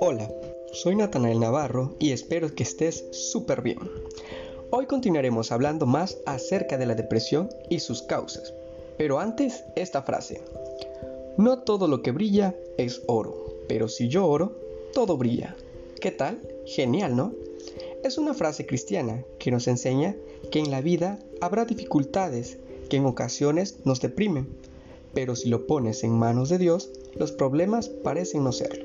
Hola, soy Natanael Navarro y espero que estés súper bien. Hoy continuaremos hablando más acerca de la depresión y sus causas. Pero antes, esta frase. No todo lo que brilla es oro, pero si yo oro, todo brilla. ¿Qué tal? Genial, ¿no? Es una frase cristiana que nos enseña que en la vida habrá dificultades que en ocasiones nos deprimen, pero si lo pones en manos de Dios, los problemas parecen no serlo.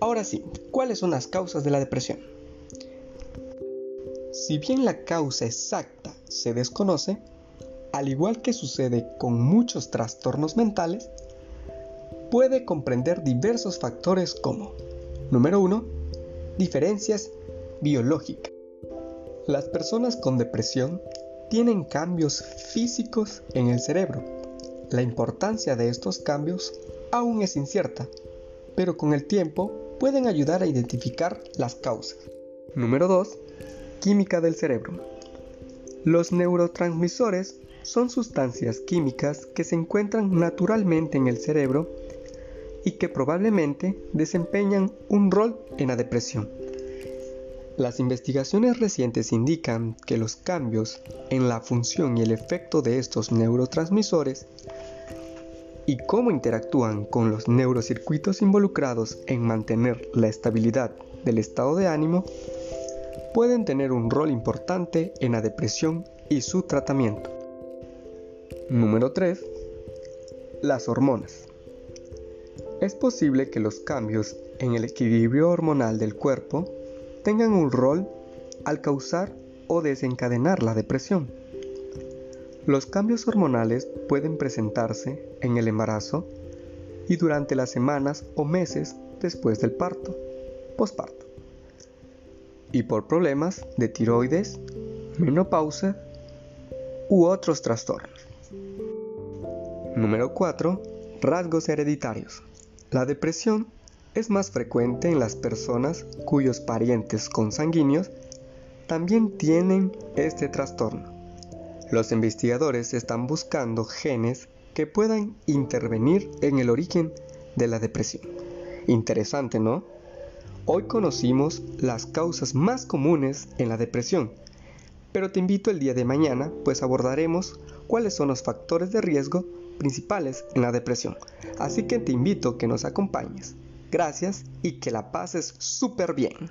Ahora sí, ¿cuáles son las causas de la depresión? Si bien la causa exacta se desconoce, al igual que sucede con muchos trastornos mentales, puede comprender diversos factores como, número 1, diferencias biológicas. Las personas con depresión tienen cambios físicos en el cerebro. La importancia de estos cambios aún es incierta, pero con el tiempo pueden ayudar a identificar las causas. Número 2. Química del cerebro. Los neurotransmisores son sustancias químicas que se encuentran naturalmente en el cerebro y que probablemente desempeñan un rol en la depresión. Las investigaciones recientes indican que los cambios en la función y el efecto de estos neurotransmisores y cómo interactúan con los neurocircuitos involucrados en mantener la estabilidad del estado de ánimo pueden tener un rol importante en la depresión y su tratamiento. Número 3. Las hormonas. Es posible que los cambios en el equilibrio hormonal del cuerpo tengan un rol al causar o desencadenar la depresión. Los cambios hormonales pueden presentarse en el embarazo y durante las semanas o meses después del parto, posparto, y por problemas de tiroides, menopausa u otros trastornos. Número 4. Rasgos hereditarios. La depresión es más frecuente en las personas cuyos parientes consanguíneos también tienen este trastorno. Los investigadores están buscando genes que puedan intervenir en el origen de la depresión. Interesante, ¿no? Hoy conocimos las causas más comunes en la depresión, pero te invito el día de mañana, pues abordaremos cuáles son los factores de riesgo principales en la depresión. Así que te invito a que nos acompañes. Gracias y que la pases súper bien.